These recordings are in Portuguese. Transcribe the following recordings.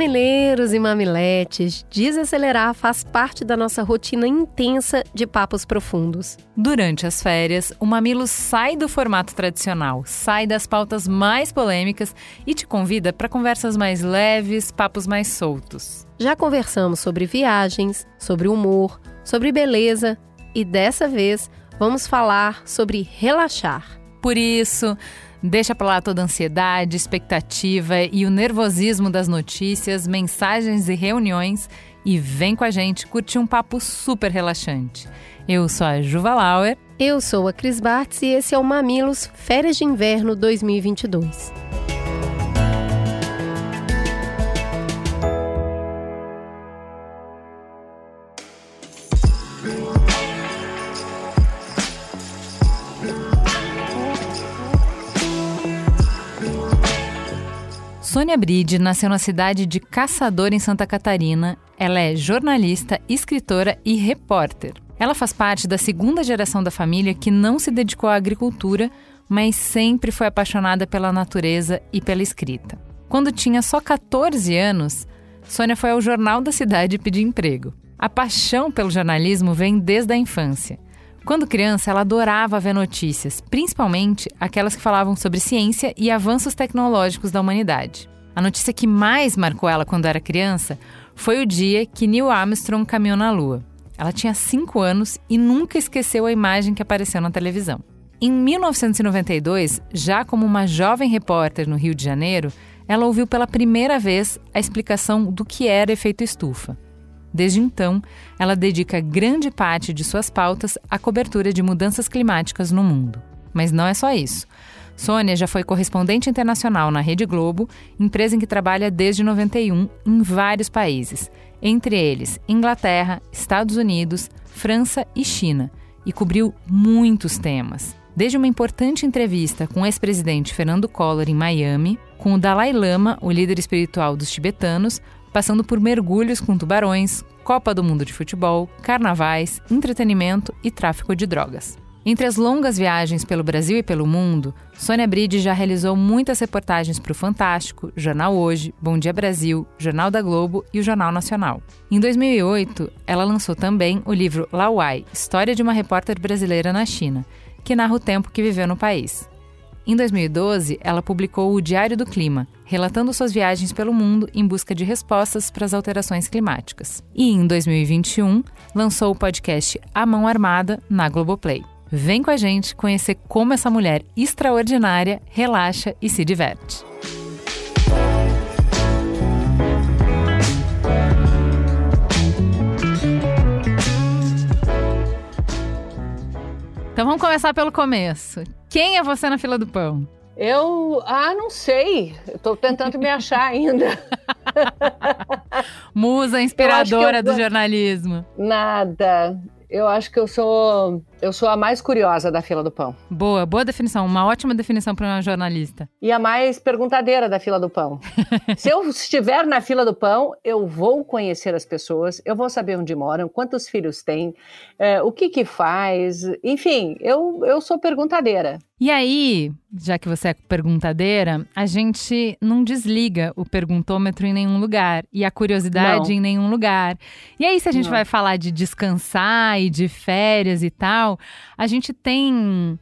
Mamileiros e mamiletes, desacelerar faz parte da nossa rotina intensa de papos profundos. Durante as férias, o Mamilo sai do formato tradicional, sai das pautas mais polêmicas e te convida para conversas mais leves, papos mais soltos. Já conversamos sobre viagens, sobre humor, sobre beleza e dessa vez vamos falar sobre relaxar. Por isso, Deixa pra lá toda a ansiedade, expectativa e o nervosismo das notícias, mensagens e reuniões e vem com a gente curtir um papo super relaxante. Eu sou a Juva Lauer. Eu sou a Cris Bartz e esse é o Mamilos Férias de Inverno 2022. Sônia Bride nasceu na cidade de Caçador, em Santa Catarina. Ela é jornalista, escritora e repórter. Ela faz parte da segunda geração da família que não se dedicou à agricultura, mas sempre foi apaixonada pela natureza e pela escrita. Quando tinha só 14 anos, Sônia foi ao jornal da cidade pedir emprego. A paixão pelo jornalismo vem desde a infância. Quando criança, ela adorava ver notícias, principalmente aquelas que falavam sobre ciência e avanços tecnológicos da humanidade. A notícia que mais marcou ela quando era criança foi o dia que Neil Armstrong caminhou na Lua. Ela tinha 5 anos e nunca esqueceu a imagem que apareceu na televisão. Em 1992, já como uma jovem repórter no Rio de Janeiro, ela ouviu pela primeira vez a explicação do que era efeito estufa. Desde então, ela dedica grande parte de suas pautas à cobertura de mudanças climáticas no mundo. Mas não é só isso. Sônia já foi correspondente internacional na Rede Globo, empresa em que trabalha desde 91 em vários países, entre eles Inglaterra, Estados Unidos, França e China, e cobriu muitos temas. Desde uma importante entrevista com o ex-presidente Fernando Collor em Miami, com o Dalai Lama, o líder espiritual dos tibetanos, passando por mergulhos com tubarões, Copa do Mundo de Futebol, carnavais, entretenimento e tráfico de drogas. Entre as longas viagens pelo Brasil e pelo mundo, Sônia Bride já realizou muitas reportagens para o Fantástico, Jornal Hoje, Bom Dia Brasil, Jornal da Globo e o Jornal Nacional. Em 2008, ela lançou também o livro Lauai, História de uma Repórter Brasileira na China, que narra o tempo que viveu no país. Em 2012, ela publicou o Diário do Clima, relatando suas viagens pelo mundo em busca de respostas para as alterações climáticas. E em 2021, lançou o podcast A Mão Armada na Globoplay. Vem com a gente conhecer como essa mulher extraordinária relaxa e se diverte. Então vamos começar pelo começo. Quem é você na fila do pão? Eu, ah, não sei. Estou tentando me achar ainda. Musa inspiradora eu, do jornalismo. Nada. Eu acho que eu sou eu sou a mais curiosa da fila do pão. Boa, boa definição, uma ótima definição para uma jornalista. E a mais perguntadeira da fila do pão. Se eu estiver na fila do pão, eu vou conhecer as pessoas, eu vou saber onde moram, quantos filhos têm, é, o que que faz, enfim, eu, eu sou perguntadeira. E aí, já que você é perguntadeira, a gente não desliga o perguntômetro em nenhum lugar e a curiosidade não. em nenhum lugar. E aí, se a gente não. vai falar de descansar e de férias e tal, a gente tem um,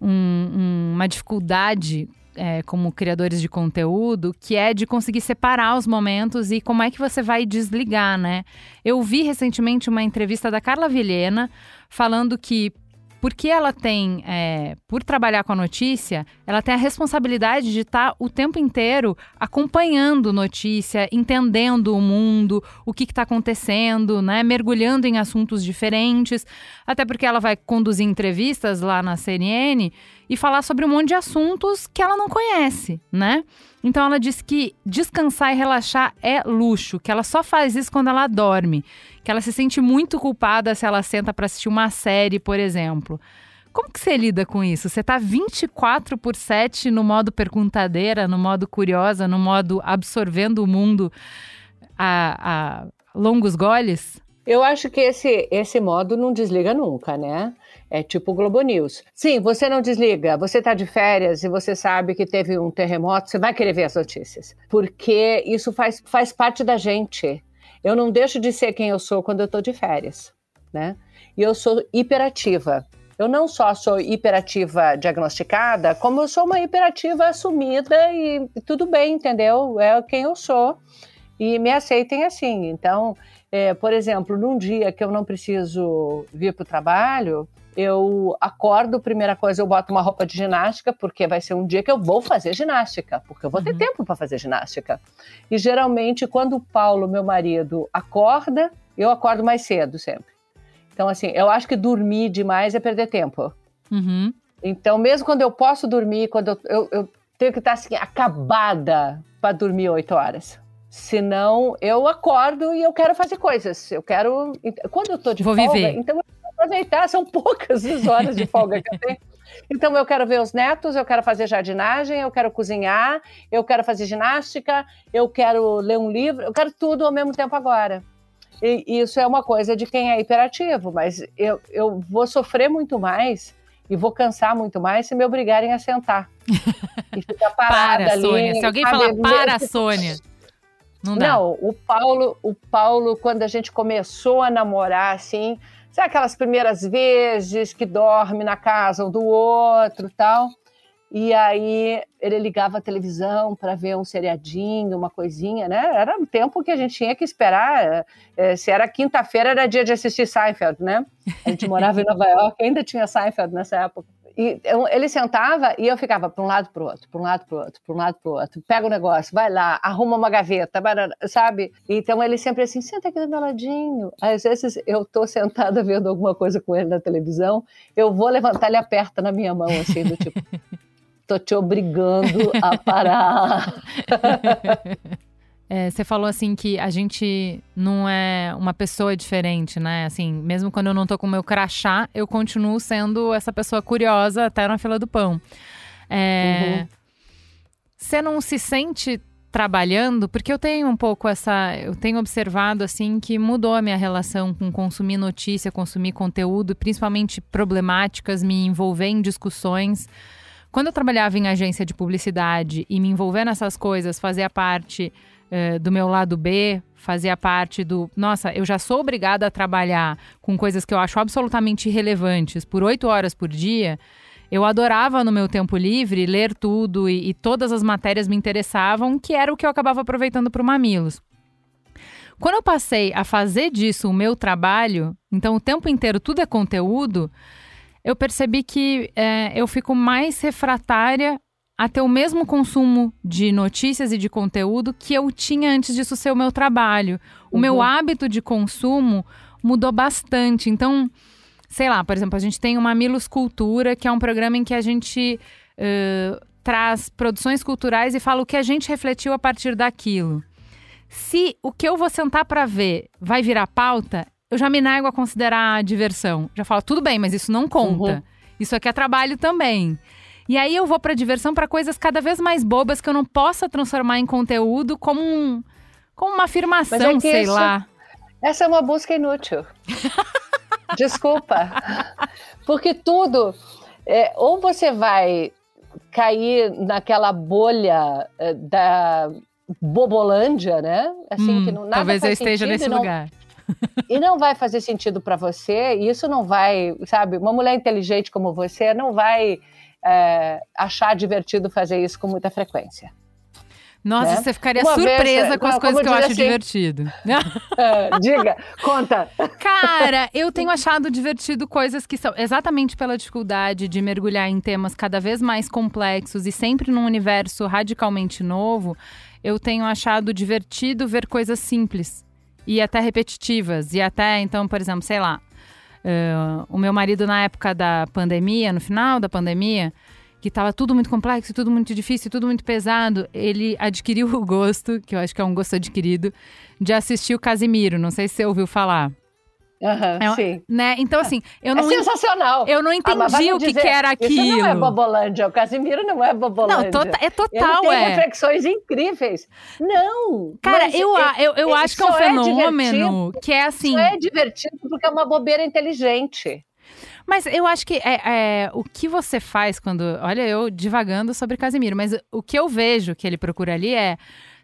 um, uma dificuldade é, como criadores de conteúdo, que é de conseguir separar os momentos e como é que você vai desligar, né? Eu vi recentemente uma entrevista da Carla Vilhena falando que porque ela tem, é, por trabalhar com a notícia, ela tem a responsabilidade de estar tá o tempo inteiro acompanhando notícia, entendendo o mundo, o que está acontecendo, né? Mergulhando em assuntos diferentes. Até porque ela vai conduzir entrevistas lá na CNN e falar sobre um monte de assuntos que ela não conhece, né? Então ela diz que descansar e relaxar é luxo, que ela só faz isso quando ela dorme, que ela se sente muito culpada se ela senta para assistir uma série, por exemplo. Como que você lida com isso? Você tá 24 por 7 no modo perguntadeira, no modo curiosa, no modo absorvendo o mundo a, a longos goles? Eu acho que esse, esse modo não desliga nunca, né? É tipo o Globo News. Sim, você não desliga, você está de férias e você sabe que teve um terremoto, você vai querer ver as notícias. Porque isso faz, faz parte da gente. Eu não deixo de ser quem eu sou quando eu estou de férias, né? E eu sou hiperativa. Eu não só sou hiperativa diagnosticada, como eu sou uma hiperativa assumida e, tudo bem, entendeu? É quem eu sou e me aceitem assim. Então, é, por exemplo, num dia que eu não preciso vir para o trabalho, eu acordo, primeira coisa, eu boto uma roupa de ginástica, porque vai ser um dia que eu vou fazer ginástica, porque eu vou ter uhum. tempo para fazer ginástica. E geralmente, quando o Paulo, meu marido, acorda, eu acordo mais cedo sempre. Então, assim, eu acho que dormir demais é perder tempo. Uhum. Então, mesmo quando eu posso dormir, quando eu, eu, eu tenho que estar assim, acabada para dormir oito horas. Senão, eu acordo e eu quero fazer coisas. Eu quero. Quando eu tô de Vou folga, viver. então aproveitar, são poucas as horas de folga que eu tenho. Então eu quero ver os netos, eu quero fazer jardinagem, eu quero cozinhar, eu quero fazer ginástica, eu quero ler um livro, eu quero tudo ao mesmo tempo agora. E isso é uma coisa de quem é hiperativo, mas eu, eu vou sofrer muito mais e vou cansar muito mais se me obrigarem a sentar. E ficar parada para, ali, Sônia. Se alguém falar para, Sônia. Não, dá. não, o Paulo, o Paulo, quando a gente começou a namorar, assim, sabe aquelas primeiras vezes que dorme na casa um do outro tal? E aí ele ligava a televisão para ver um seriadinho, uma coisinha, né? Era um tempo que a gente tinha que esperar. É, se era quinta-feira, era dia de assistir Seinfeld, né? A gente morava em Nova York, ainda tinha Seinfeld nessa época. E eu, ele sentava e eu ficava para um lado para o outro, para um lado para o outro, para um lado para o outro. Pega o negócio, vai lá, arruma uma gaveta, sabe? Então ele sempre assim, senta aqui do meu ladinho. Às vezes eu tô sentada vendo alguma coisa com ele na televisão, eu vou levantar, ele aperta na minha mão, assim, do tipo, tô te obrigando a parar. É, você falou assim que a gente não é uma pessoa diferente, né? Assim, mesmo quando eu não tô com o meu crachá, eu continuo sendo essa pessoa curiosa até na fila do pão. É, uhum. Você não se sente trabalhando, porque eu tenho um pouco essa, eu tenho observado assim que mudou a minha relação com consumir notícia, consumir conteúdo, principalmente problemáticas, me envolver em discussões. Quando eu trabalhava em agência de publicidade e me envolver nessas coisas, fazia parte eh, do meu lado B, fazia parte do. Nossa, eu já sou obrigada a trabalhar com coisas que eu acho absolutamente irrelevantes por oito horas por dia. Eu adorava no meu tempo livre ler tudo e, e todas as matérias me interessavam, que era o que eu acabava aproveitando para o Mamilos. Quando eu passei a fazer disso o meu trabalho, então o tempo inteiro tudo é conteúdo, eu percebi que é, eu fico mais refratária a ter o mesmo consumo de notícias e de conteúdo que eu tinha antes disso ser o meu trabalho. O uhum. meu hábito de consumo mudou bastante. Então, sei lá, por exemplo, a gente tem o Mamilos Cultura, que é um programa em que a gente uh, traz produções culturais e fala o que a gente refletiu a partir daquilo. Se o que eu vou sentar para ver vai virar pauta, eu já me nego a considerar diversão. Já falo, tudo bem, mas isso não conta. Uhum. Isso aqui é trabalho também. E aí eu vou para diversão para coisas cada vez mais bobas que eu não possa transformar em conteúdo como um como uma afirmação, é sei isso, lá. Essa é uma busca inútil. Desculpa. Porque tudo é, ou você vai cair naquela bolha é, da Bobolândia, né? Assim hum, que não nada Talvez eu esteja nesse não, lugar. E não vai fazer sentido para você, e isso não vai, sabe, uma mulher inteligente como você não vai é, achar divertido fazer isso com muita frequência. Nossa, né? você ficaria Uma surpresa vez, com as coisas que eu acho assim- divertido. Ah, diga, conta. Cara, eu tenho achado divertido coisas que são exatamente pela dificuldade de mergulhar em temas cada vez mais complexos e sempre num universo radicalmente novo. Eu tenho achado divertido ver coisas simples e até repetitivas. E até, então, por exemplo, sei lá, eh, o meu marido na época da pandemia, no final da pandemia, que estava tudo muito complexo, tudo muito difícil, tudo muito pesado, ele adquiriu o gosto, que eu acho que é um gosto adquirido, de assistir o Casimiro. Não sei se você ouviu falar. Aham, É sim. Né? Então, assim, eu não, é sensacional. eu não Ah, entendi me o que, dizer, que era Isso não é aquilo. Bobolândia, o Casimiro não é Bobolândia. Não, tota- é Ele total, tem é. reflexões incríveis. Não. Cara, eu, a- eu, eu é- acho que é um só é fenômeno que é assim. Isso é divertido porque é uma bobeira inteligente. Mas eu acho que é, é, o que você faz quando. Olha, eu divagando sobre Casimiro, mas o que eu vejo que ele procura ali é.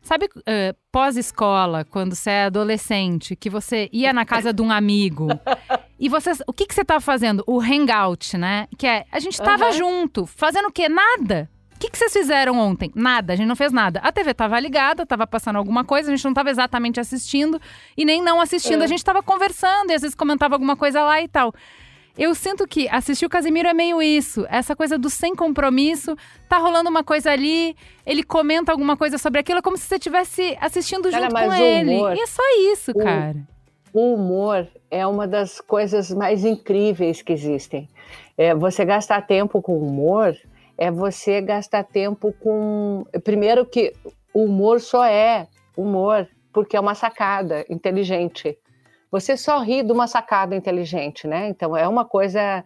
Sabe, eh, pós-escola, quando você é adolescente, que você ia na casa de um amigo e você. O que, que você tava fazendo? O hangout, né? Que é. A gente tava Aham. junto, fazendo o quê? Nada. O que, que vocês fizeram ontem? Nada, a gente não fez nada. A TV tava ligada, tava passando alguma coisa, a gente não tava exatamente assistindo e nem não assistindo. É. A gente tava conversando e às vezes comentava alguma coisa lá e tal. Eu sinto que assistir o Casimiro é meio isso. Essa coisa do sem compromisso. Tá rolando uma coisa ali, ele comenta alguma coisa sobre aquilo, é como se você estivesse assistindo Cara, junto com ele. humor- E é só isso, o- cara. O humor é uma das coisas mais incríveis que existem. É, você gastar tempo com humor é você gastar tempo com. Primeiro, que o humor só é humor porque é uma sacada inteligente. Você só ri de uma sacada inteligente, né? Então é uma coisa.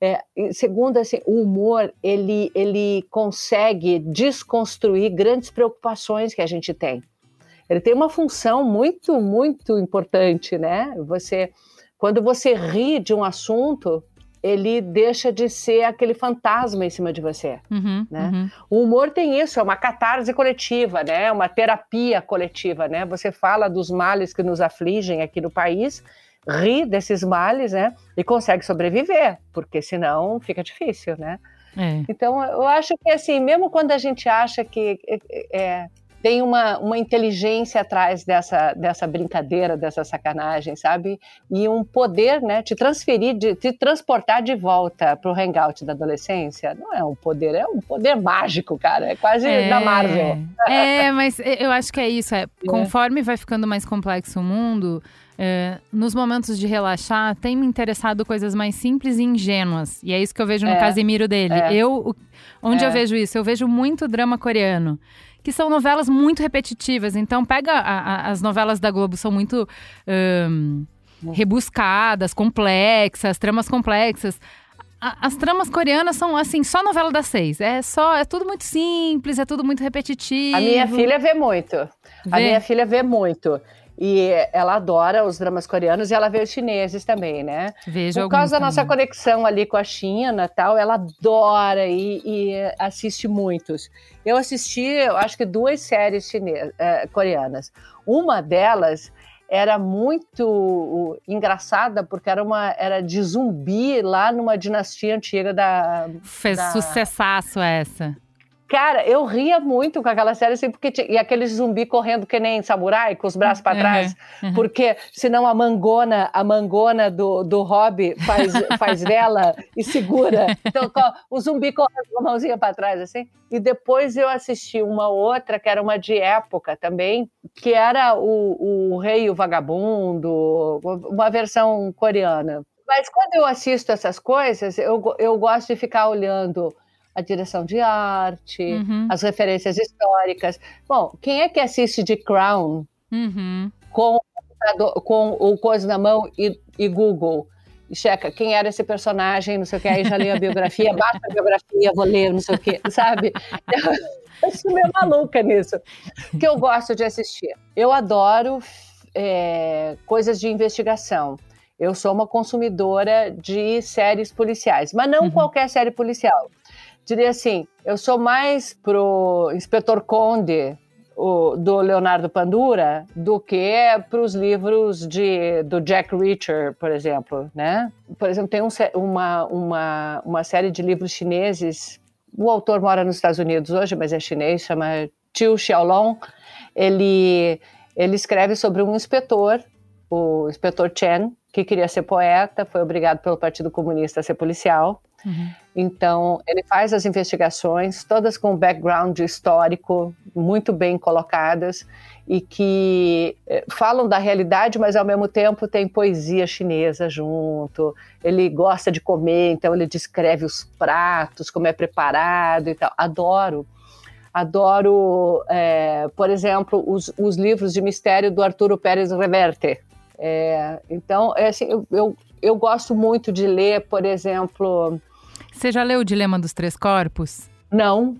é, segundo, assim, o humor ele, ele consegue desconstruir grandes preocupações que a gente tem ele tem uma função muito, muito importante, né? Você, quando você ri de um assunto, ele deixa de ser aquele fantasma em cima de você. Uhum, né? uhum. O humor tem isso, é uma catarse coletiva, né? É Uma terapia coletiva, né? Você fala dos males que nos afligem aqui no país, ri desses males, né? E consegue sobreviver, porque senão fica difícil, né? É. Então, eu acho que, assim, mesmo quando a gente acha que é, é, tem uma, uma inteligência atrás dessa, dessa brincadeira, dessa sacanagem, sabe? E um poder, né? Te transferir, de, te transportar de volta para o hangout da adolescência, não é um poder, é um poder mágico, cara. É quase da Marvel. É, mas eu acho que é isso. É, conforme vai ficando mais complexo o mundo, é, nos momentos de relaxar, tem me interessado coisas mais simples e ingênuas. E é isso que eu vejo no É, Casimiro dele. é. Eu, onde É. eu vejo isso? Eu vejo muito drama coreano. Que são novelas muito repetitivas. Então, pega a- a- as novelas da Globo, são muito rebuscadas, complexas, tramas complexas. A- As tramas coreanas são assim, só novela das seis. É só, é tudo muito simples, é tudo muito repetitivo. A minha filha vê muito. A Vê? minha filha vê muito. E ela adora os dramas coreanos e ela vê os chineses também, né? Vejo Por causa da nossa conexão ali com a China e tal, ela adora e, e assiste muitos. Eu assisti, eu acho que duas séries chine- eh, coreanas. Uma delas era muito engraçada porque era uma era de zumbi lá numa dinastia antiga da Fez da- sucessaço essa. Cara, eu ria muito com aquela série, assim, porque tinha, e aquele zumbi correndo que nem samurai, com os braços para Uhum, trás, uhum. porque senão a mangona, a mangona do, do hobby faz, faz vela e segura. Então, o zumbi correndo com a mãozinha para trás, assim. E depois eu assisti uma outra, que era uma de época também, que era o, o Rei e o Vagabundo, uma versão coreana. Mas quando eu assisto essas coisas, eu, eu gosto de ficar olhando a direção de arte, Uhum, as referências históricas. Bom, quem é que assiste de Crown uhum. com, com o coisa na mão e, e Google? E checa quem era esse personagem, não sei o que, aí já leio a biografia, baixa a biografia, vou ler, não sei o que, sabe? Eu sou meio maluca nisso. Que eu gosto de assistir. Eu adoro é, coisas de investigação. Eu sou uma consumidora de séries policiais, mas não Uhum. qualquer série policial. Diria assim, eu sou mais pro Inspetor Conde, o- do Leonardo Pandura, do que para os livros de, do Jack Reacher, por exemplo, né? Por exemplo, tem um uma, uma, uma série de livros chineses, o autor mora nos Estados Unidos hoje, mas é chinês, chama Tio Xiaolong, ele, ele escreve sobre um inspetor, o inspetor Chen, que queria ser poeta, foi obrigado pelo Partido Comunista a ser policial. Uhum. Então, ele faz as investigações, todas com background histórico muito bem colocadas e que eh, falam da realidade, mas ao mesmo tempo tem poesia chinesa junto. Ele gosta de comer, então ele descreve os pratos, como é preparado e tal. Adoro. Adoro, é, por exemplo, os, os, livros de mistério do Arturo Pérez Reverte. É, então, é assim, eu, eu, eu gosto muito de ler, por exemplo. Você já leu O Dilema dos Três Corpos? Não.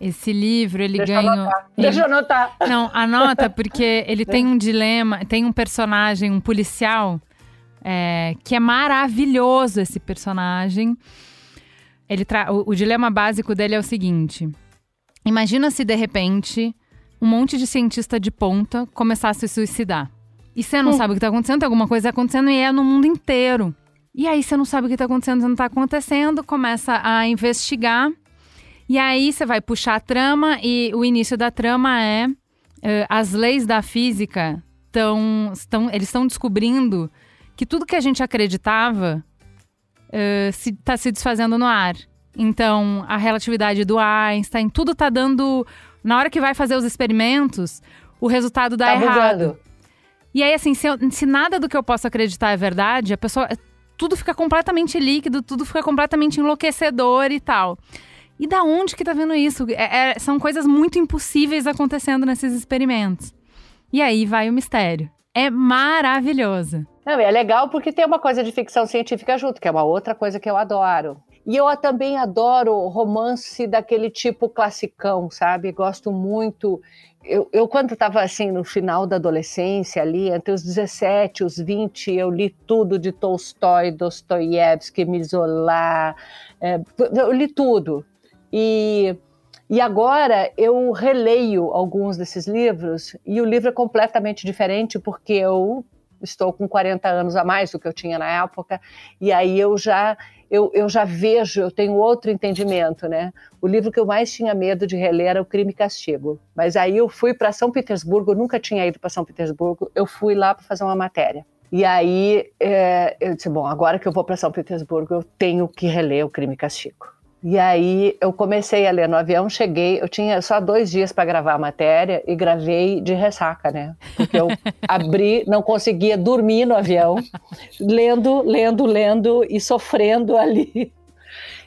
Esse livro, ele Deixa ganhou. Ele... Deixa eu anotar. Não, anota, porque ele tem um dilema, tem um personagem, um policial, é, que é maravilhoso esse personagem. Ele tra... o, o dilema básico dele é o seguinte: imagina se de repente um monte de cientista de ponta começasse a se suicidar. E você não hum. sabe o que está acontecendo, tem alguma coisa acontecendo e é no mundo inteiro. E aí você não sabe o que está acontecendo, não está acontecendo, começa a investigar e aí você vai puxar a trama e o início da trama é uh, as leis da física estão, eles estão descobrindo que tudo que a gente acreditava está uh, se, tá se desfazendo no ar. Então, a relatividade do Einstein, tudo está dando. Na hora que vai fazer os experimentos, o resultado dá tá errado. E aí, assim, se, eu, se, nada do que eu posso acreditar é verdade, a pessoa. Tudo fica completamente líquido, tudo fica completamente enlouquecedor e tal. E da onde que tá vendo isso? É, é, são coisas muito impossíveis acontecendo nesses experimentos. E aí vai o mistério. É maravilhoso. Não, é legal porque tem uma coisa de ficção científica junto, que é uma outra coisa que eu adoro. E eu também adoro romance daquele tipo classicão, sabe? Gosto muito. Eu, eu quando estava assim no final da adolescência, ali entre os 17 e os 20, eu li tudo de Tolstói, Dostoiévski, Misola, é, eu li tudo. E, e agora eu releio alguns desses livros e o livro é completamente diferente porque eu estou com 40 anos a mais do que eu tinha na época e aí eu já eu, eu já vejo, eu tenho outro entendimento, né? O livro que eu mais tinha medo de reler era O Crime e Castigo. Mas aí eu fui para São Petersburgo, nunca tinha ido para São Petersburgo, eu fui lá para fazer uma matéria. E aí é, eu disse, bom, agora que eu vou para São Petersburgo, eu tenho que reler O Crime e Castigo. E aí eu comecei a ler no avião, cheguei, eu tinha só dois dias para gravar a matéria e gravei de ressaca, né? Porque eu abri, não conseguia dormir no avião, lendo, lendo, lendo e sofrendo ali.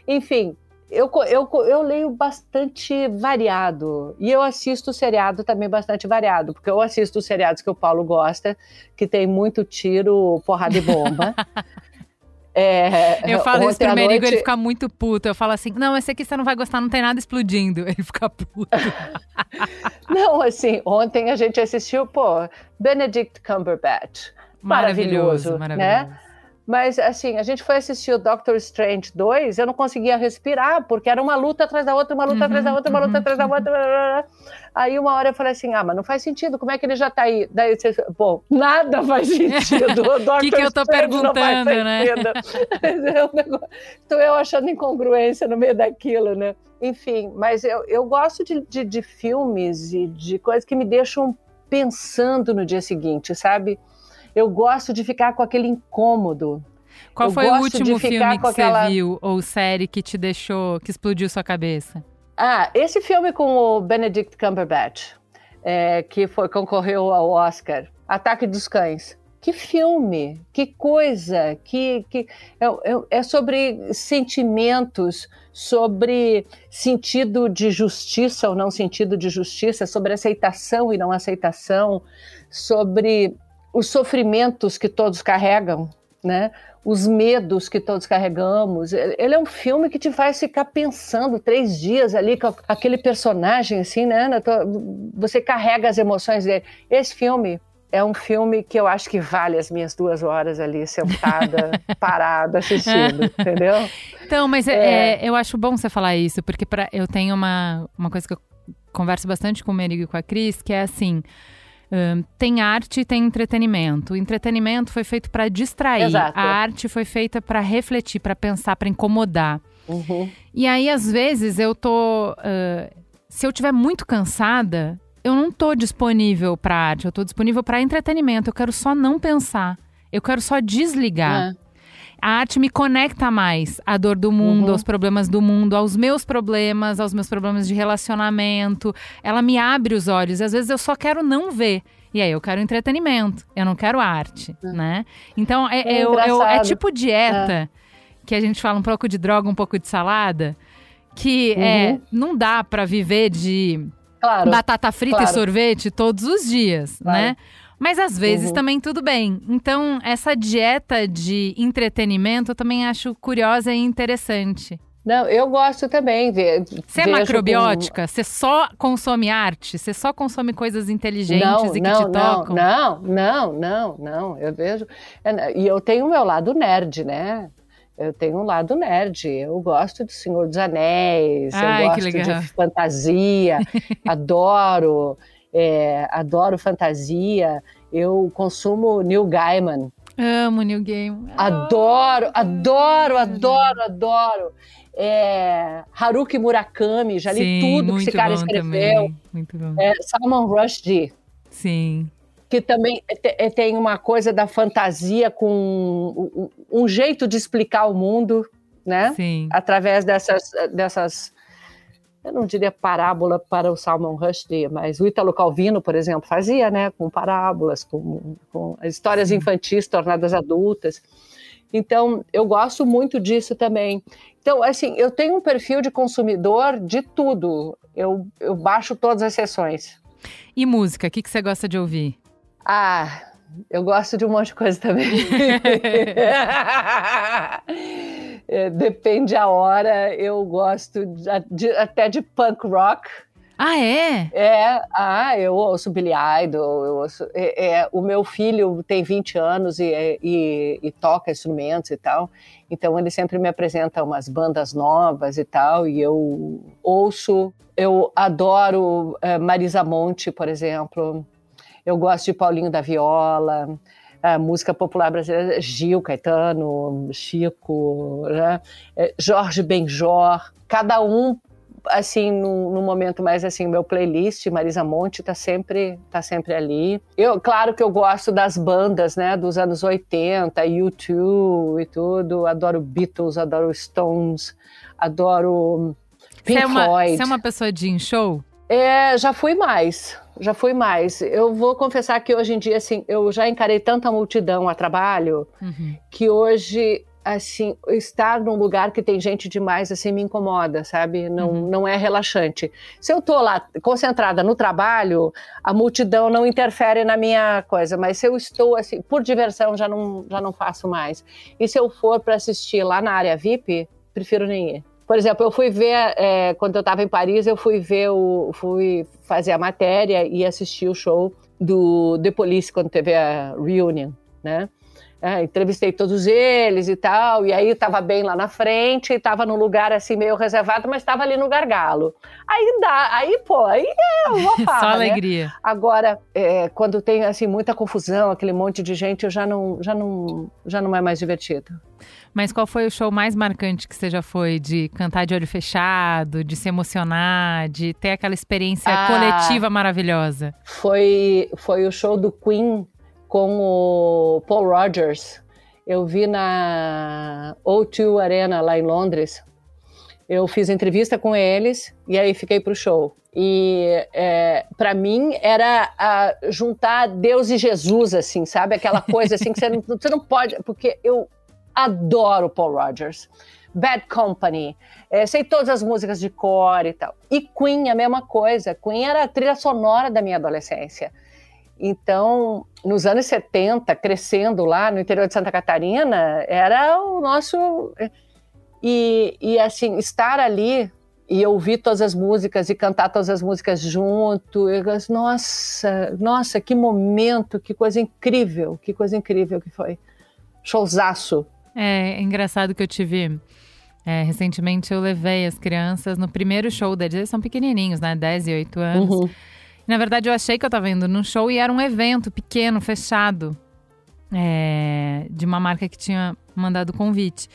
Enfim, eu, eu, eu leio bastante variado e eu assisto seriado também bastante variado, porque eu assisto os seriados que o Paulo gosta, que tem muito tiro, porrada e bomba. É, eu falo isso pro Merigo, noite... ele fica muito puto. Eu falo assim: não, esse aqui você não vai gostar, não tem nada explodindo. Ele fica puto. não, assim, ontem a gente assistiu, pô, Benedict Cumberbatch. Maravilhoso, maravilhoso. Né? Mas, assim, a gente foi assistir o Doctor Strange 2, eu não conseguia respirar, porque era uma luta atrás da outra, uma luta uhum, atrás da uhum, outra, uma luta uhum, atrás da uhum. outra. Aí, uma hora eu falei assim: ah, mas não faz sentido, como é que ele já tá aí? Daí você, bom, nada faz sentido. O que, que eu tô Strange perguntando, né? Estou eu achando incongruência no meio daquilo, né? Enfim, mas eu, eu gosto de, de, de filmes e de coisas que me deixam pensando no dia seguinte, sabe? Eu gosto de ficar com aquele incômodo. Qual eu foi o último filme que aquela... você viu ou série que te deixou, que explodiu sua cabeça? Ah, esse filme com o Benedict Cumberbatch, é, que foi, concorreu ao Oscar, Ataque dos Cães. Que filme, que coisa, que, que é, é, é sobre sentimentos, sobre sentido de justiça ou não sentido de justiça, sobre aceitação e não aceitação, sobre os sofrimentos que todos carregam, né? os medos que todos carregamos. Ele é um filme que te faz ficar pensando três dias ali com aquele personagem, assim, né? Você carrega as emoções dele. Esse filme é um filme que eu acho que vale as minhas duas horas ali, sentada, parada, assistindo, entendeu? Então, mas é. É, eu acho bom você falar isso, porque pra, eu tenho uma, uma coisa que eu converso bastante com o Merigo e com a Cris, que é assim tem arte e tem entretenimento. O entretenimento foi feito para distrair. Exato. A arte foi feita para refletir, para pensar, para incomodar. Uhum. E aí, às vezes, eu tô. Uh, se eu tiver muito cansada, eu não tô disponível para arte, eu tô disponível para entretenimento. Eu quero só não pensar. Eu quero só desligar. É. A arte me conecta mais à dor do mundo, Uhum. aos problemas do mundo, aos meus problemas, aos meus problemas de relacionamento. Ela me abre os olhos. E às vezes eu só quero não ver. E aí eu quero entretenimento, eu não quero arte, né? Então é, É eu- eu- é tipo dieta, que a gente fala um pouco de droga, um pouco de salada, que é, Uhum. não dá pra viver de Claro. batata frita e claro. sorvete todos os dias, Claro. né? Mas às vezes Uhum. também tudo bem. Então, essa dieta de entretenimento eu também acho curiosa e interessante. Não, eu gosto também. Ve Você é macrobiótica? Você só consome arte? Você só consome coisas inteligentes Não, e que não, te não, tocam? não, não, não, não. Eu vejo. é, E eu tenho o meu lado nerd, né? Eu tenho um lado nerd. Eu gosto do Senhor dos Anéis, Ai, eu que gosto de fantasia, adoro, é, adoro fantasia. Eu consumo Neil Gaiman. Amo New Game. Adoro, adoro, adoro, adoro. É, Haruki Murakami, já li Sim, tudo que esse cara escreveu. Também. Muito bom. É, Salman Rushdie, Sim. que também te- é, tem uma coisa da fantasia com um jeito de explicar o mundo, né? Sim. Através dessas, dessas, eu não diria parábola para o Salman Rushdie, mas o Ítalo Calvino, por exemplo, fazia, né? Com parábolas, com, com histórias infantis tornadas adultas. Então, eu gosto muito disso também. Então, assim, eu tenho um perfil de consumidor de tudo. Eu, eu baixo todas as sessões. E música? O que, que você gosta de ouvir? Ah, eu gosto de um monte de coisa também. É, Depende a hora. Eu gosto de- de- até de punk rock. Ah, é? É, ah, eu ouço Billy Idol, eu ouço, é, é, o meu filho tem 20 anos e, e- e toca instrumentos e tal, então ele sempre me apresenta umas bandas novas e tal, e eu ouço, eu adoro eh, Marisa Monte, por exemplo, eu gosto de Paulinho da Viola, a música popular brasileira, Gil, Caetano, Chico, né? Eh, Jorge Benjor, cada um assim, no, momento mais assim, meu playlist, Marisa Monte tá sempre, tá sempre ali. Eu, claro que eu gosto das bandas, né, dos anos 80, U2 e tudo, adoro Beatles, adoro Stones, adoro Pink Você é, uma, Floyd. você é uma pessoa de em show? É, já fui mais, já fui mais. Eu vou confessar que hoje em dia, assim, eu já encarei tanta multidão a trabalho Uhum. que hoje, assim, estar num lugar que tem gente demais, assim, me incomoda, sabe? Não, Uhum. não é relaxante. Se eu tô lá concentrada no trabalho, a multidão não interfere na minha coisa, mas se eu estou, assim, por diversão, já não, já não faço mais. E se eu for para assistir lá na área VIP, prefiro nem ir. Por exemplo, eu fui ver, é, quando eu estava em Paris, eu fui ver o. fui fazer a matéria e assistir o show do The Police quando teve a reunion, né? É, entrevistei todos eles e tal, e aí estava bem lá na frente, estava num lugar assim meio reservado, mas estava ali no gargalo. Aí dá, aí pô, aí é uma Só farra, né? alegria. Agora, é, quando tem assim muita confusão, aquele monte de gente, eu já não, já não, já não é mais divertido. Mas qual foi o show mais marcante que você já foi? De cantar de olho fechado, de se emocionar, de ter aquela experiência Ah. coletiva maravilhosa? Foi, foi o show do Queen com o Paul Rogers. Eu vi na O2 Arena, lá em Londres. Eu fiz entrevista com eles e aí fiquei pro show. E é, para mim era juntar Deus e Jesus, assim, sabe? Aquela coisa assim que você não, você não pode. Porque eu adoro Paul Rogers. Bad Company, é, sei todas as músicas de cor e tal. E Queen, a mesma coisa. Queen era a trilha sonora da minha adolescência. Então, nos anos 70, crescendo lá no interior de Santa Catarina, era o nosso. E, e assim, estar ali e ouvir todas as músicas e cantar todas as músicas junto, eu, nossa, nossa, que momento, que coisa incrível, que coisa incrível que foi. Showzaço. É, é engraçado que eu tive. é, recentemente eu levei as crianças no primeiro show deles. Eles são pequenininhos, né? 10 e 8 anos. Uhum. Na verdade, eu achei que eu tava indo num show e era um evento pequeno, fechado, é, de uma marca que tinha mandado convite.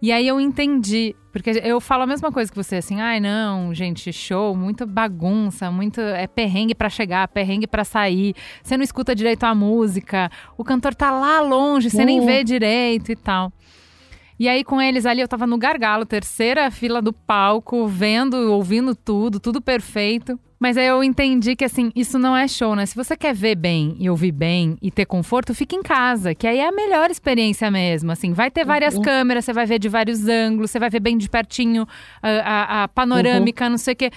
E aí eu entendi, porque eu falo a mesma coisa que você, assim, ai não, gente, show, muita bagunça, muito é perrengue para chegar, perrengue para sair, você não escuta direito a música, o cantor tá lá longe, você nem Uhum. vê direito e tal. E aí com eles ali eu tava no gargalo, terceira fila do palco, vendo, ouvindo tudo, tudo perfeito. Mas aí eu entendi que assim, isso não é show, né? Se você quer ver bem e ouvir bem e ter conforto, fique em casa, que aí é a melhor experiência mesmo. Assim, vai ter várias câmeras, você vai ver de vários ângulos, você vai ver bem de pertinho a, a- a panorâmica, não sei o quê.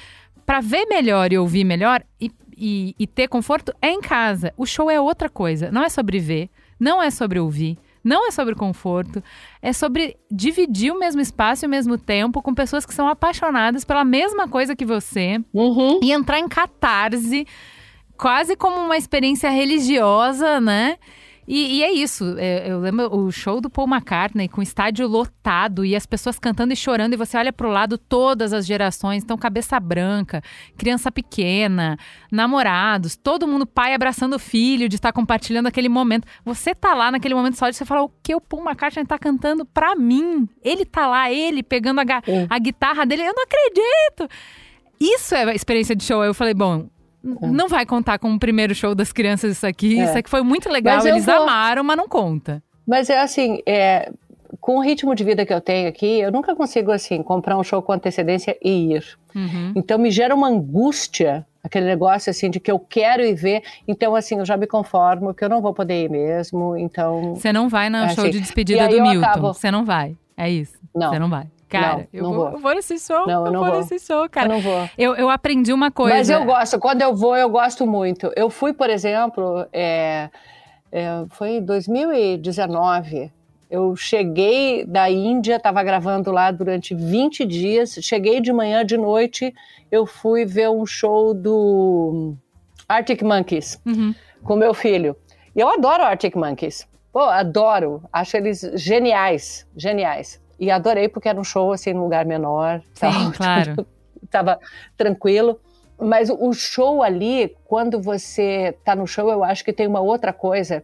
Pra ver melhor e ouvir melhor e, e- e ter conforto é em casa. O show é outra coisa. Não é sobre ver, não é sobre ouvir. Não é sobre conforto, é sobre dividir o mesmo espaço e o mesmo tempo com pessoas que são apaixonadas pela mesma coisa que você Uhum. e entrar em catarse, quase como uma experiência religiosa, né? E, e é isso. é, eu lembro o show do Paul McCartney com o estádio lotado e as pessoas cantando e chorando, e você olha pro lado, todas as gerações, então cabeça branca, criança pequena, namorados, todo mundo, pai abraçando o filho, de estar compartilhando aquele momento. Você tá lá naquele momento só de você falar o que o Paul McCartney tá cantando pra mim. Ele tá lá, ele pegando a, Sim. a guitarra dele, eu não acredito! Isso é a experiência de show. Eu falei, bom, não vai contar com o primeiro show das crianças isso aqui. É. Isso aqui foi muito legal, eles vou- amaram, mas não conta. Mas é assim, é, com o ritmo de vida que eu tenho aqui, eu nunca consigo assim comprar um show com antecedência e ir. Uhum. Então me gera uma angústia, aquele negócio assim de que eu quero ir ver. Então assim, eu já me conformo que eu não vou poder ir mesmo. Então Você não vai no É show assim, de despedida do Milton. acabo- Você não vai. É isso. Não. Você não vai. Cara, Não, eu, não vou, vou. eu vou nesse show. Não, eu eu não vou vou. nesse show, eu cara. não vou. Eu, eu aprendi uma coisa. Mas eu gosto, quando eu vou, eu gosto muito. Eu fui, por exemplo, é, é, foi em 2019. Eu cheguei da Índia, estava gravando lá durante 20 dias. Cheguei de manhã, de noite, eu fui ver um show do Arctic Monkeys Uhum. com meu filho. E eu adoro Arctic Monkeys. Pô, adoro. Acho eles geniais, geniais. E adorei porque era um show assim num lugar menor. Sim, tal. claro. Tava tranquilo. Mas o show ali, quando você tá no show, eu acho que tem uma outra coisa,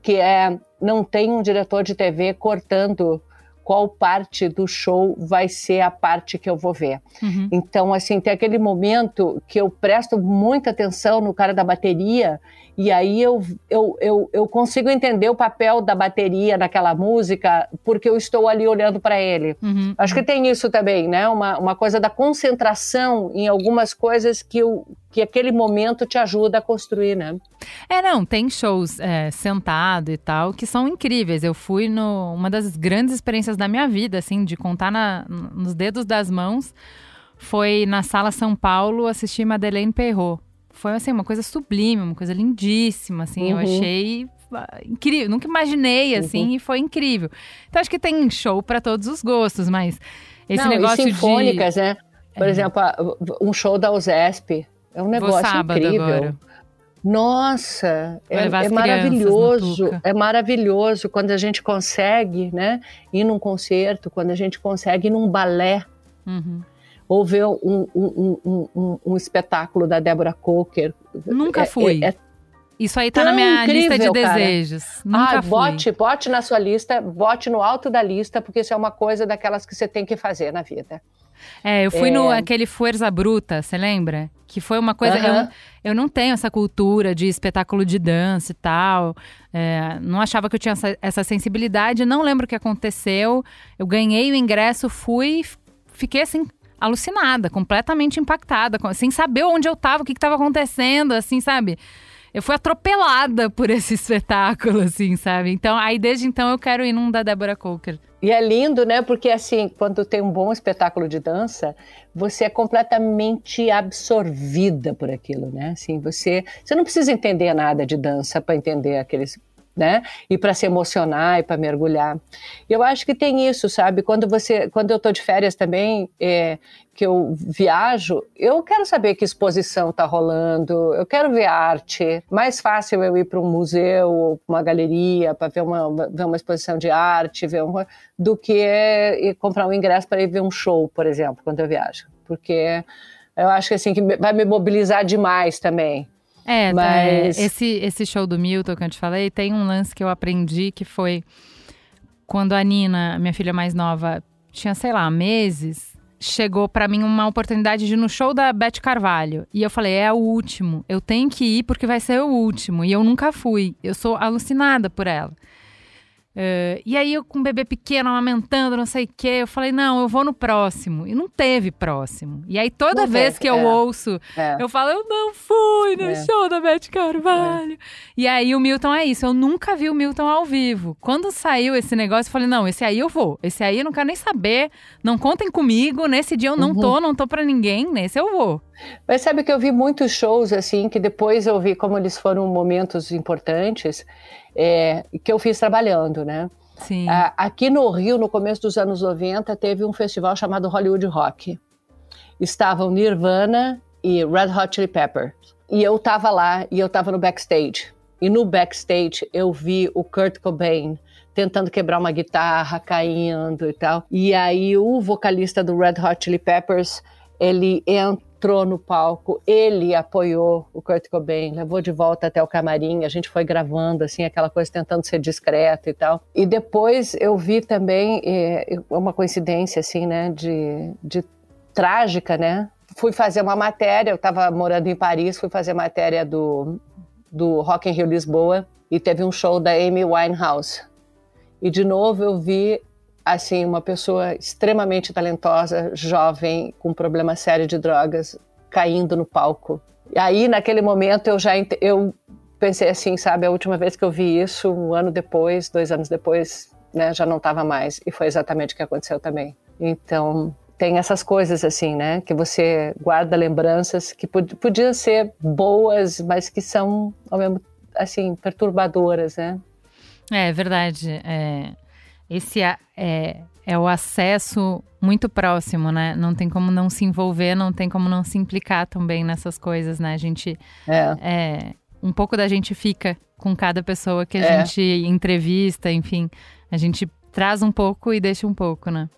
que é não tem um diretor de TV cortando qual parte do show vai ser a parte que eu vou ver. Uhum. Então, assim, tem aquele momento que eu presto muita atenção no cara da bateria, e aí eu, eu, eu, eu consigo entender o papel da bateria naquela música, porque eu estou ali olhando para ele. Uhum. Acho que tem isso também, né? Uma, uma coisa da concentração em algumas coisas que, o, que aquele momento te ajuda a construir, né? É, não, tem shows é, sentado e tal que são incríveis. Eu fui no uma das grandes experiências da minha vida, assim, de contar na- nos dedos das mãos, foi na Sala São Paulo assistir Madeleine Perrot. Foi, assim, uma coisa sublime, uma coisa lindíssima, assim, eu Uhum. achei ah, incrível. Nunca imaginei, assim, e foi incrível. Então, acho que tem show para todos os gostos, mas esse Não, negócio e sinfônicas, né? Por É. exemplo, um show da USESP é um de... Negócio incrível. agora. Nossa, é, é maravilhoso, é maravilhoso quando a gente consegue, né, ir num concerto, quando a gente consegue ir num balé, Uhum. Ou ver um, um, um, um, espetáculo da Débora Coker. Nunca É- fui. é- é- Isso aí tá na minha lista de incrível, cara. desejos. Nunca ah, fui. bote, bote na sua lista, bote no alto da lista, porque isso é uma coisa daquelas que você tem que fazer na vida. É, eu fui no É. aquele Fuerza Bruta, você lembra? Que foi uma coisa. Eu, eu não tenho essa cultura de espetáculo de dança e tal. é, não achava que eu tinha essa, essa sensibilidade. Não lembro o que aconteceu. Eu ganhei o ingresso, fui, fiquei assim. Alucinada, completamente impactada, sem saber onde eu tava, o que, que tava acontecendo, assim, sabe? Eu fui atropelada por esse espetáculo, assim, sabe? Então, aí desde então eu quero ir num da Débora Coker. E é lindo, né? Porque assim, quando tem um bom espetáculo de dança, você é completamente absorvida por aquilo, né? Assim, você, você não precisa entender nada de dança para entender aqueles, né? E para se emocionar e para mergulhar. Eu acho que tem isso, sabe? Quando você, quando eu tô de férias também, é, que eu viajo, eu quero saber que exposição está rolando, eu quero ver arte. Mais fácil eu ir para um museu ou uma galeria para ver uma, ver uma exposição de arte, ver do que ir comprar um ingresso para ir ver um show, por exemplo, quando eu viajo. Porque eu acho que assim que vai me mobilizar demais também. É, tá, Mas- é, esse, esse show do Milton que eu te falei, tem um lance que eu aprendi que foi quando a Nina, minha filha mais nova, tinha, sei lá, meses, chegou para mim uma oportunidade de ir no show da Beth Carvalho. E eu falei, é o último. Eu tenho que ir porque vai ser o último. E eu nunca fui. Eu sou alucinada por ela. Uh, e aí eu com um bebê pequeno, amamentando, não sei o quê, eu falei, não, eu vou no próximo. E não teve próximo. E aí toda não vez teve, que eu é. ouço, é. eu falo, eu não fui no é. show da Beth Carvalho. E aí o Milton é isso, eu nunca vi o Milton ao vivo. Quando saiu esse negócio, eu falei, não, esse aí eu vou. Esse aí eu não quero nem saber, não contem comigo, nesse dia eu não uhum. tô, não tô pra ninguém, nesse eu vou. Mas sabe que eu vi muitos shows assim, que depois eu vi como eles foram momentos importantes é, que eu fiz trabalhando, né? Sim. aqui no Rio, no começo dos anos 90, teve um festival chamado Hollywood Rock. Estavam Nirvana e Red Hot Chili Peppers. E eu estava lá e eu estava no backstage. E no backstage eu vi o Kurt Cobain tentando quebrar uma guitarra, caindo e tal. E aí o vocalista do Red Hot Chili Peppers, ele entra entrou no palco, ele apoiou o Kurt Cobain, levou de volta até o camarim, a gente foi gravando, assim, aquela coisa tentando ser discreto e tal. E depois eu vi também, é, uma coincidência, assim, né, de, de trágica, né? Fui fazer uma matéria, eu estava morando em Paris, fui fazer matéria do, do Rock in Rio Lisboa e teve um show da Amy Winehouse. E de novo eu vi assim, uma pessoa extremamente talentosa, jovem, com um problema sério de drogas, caindo no palco. E aí, naquele momento, eu já eu pensei assim, sabe, a última vez que eu vi isso, um ano depois, dois anos depois, né, já não estava mais. E foi exatamente o que aconteceu também. Então, tem essas coisas assim, né, que você guarda lembranças que pod podiam ser boas, mas que são, ao mesmo assim, perturbadoras, né? É, verdade. É, esse é, é o acesso muito próximo, né? Não tem como não se envolver, não tem como não se implicar também nessas coisas, né? A gente. É. é um pouco da gente fica com cada pessoa que a é. gente entrevista, enfim. A gente traz um pouco e deixa um pouco, né?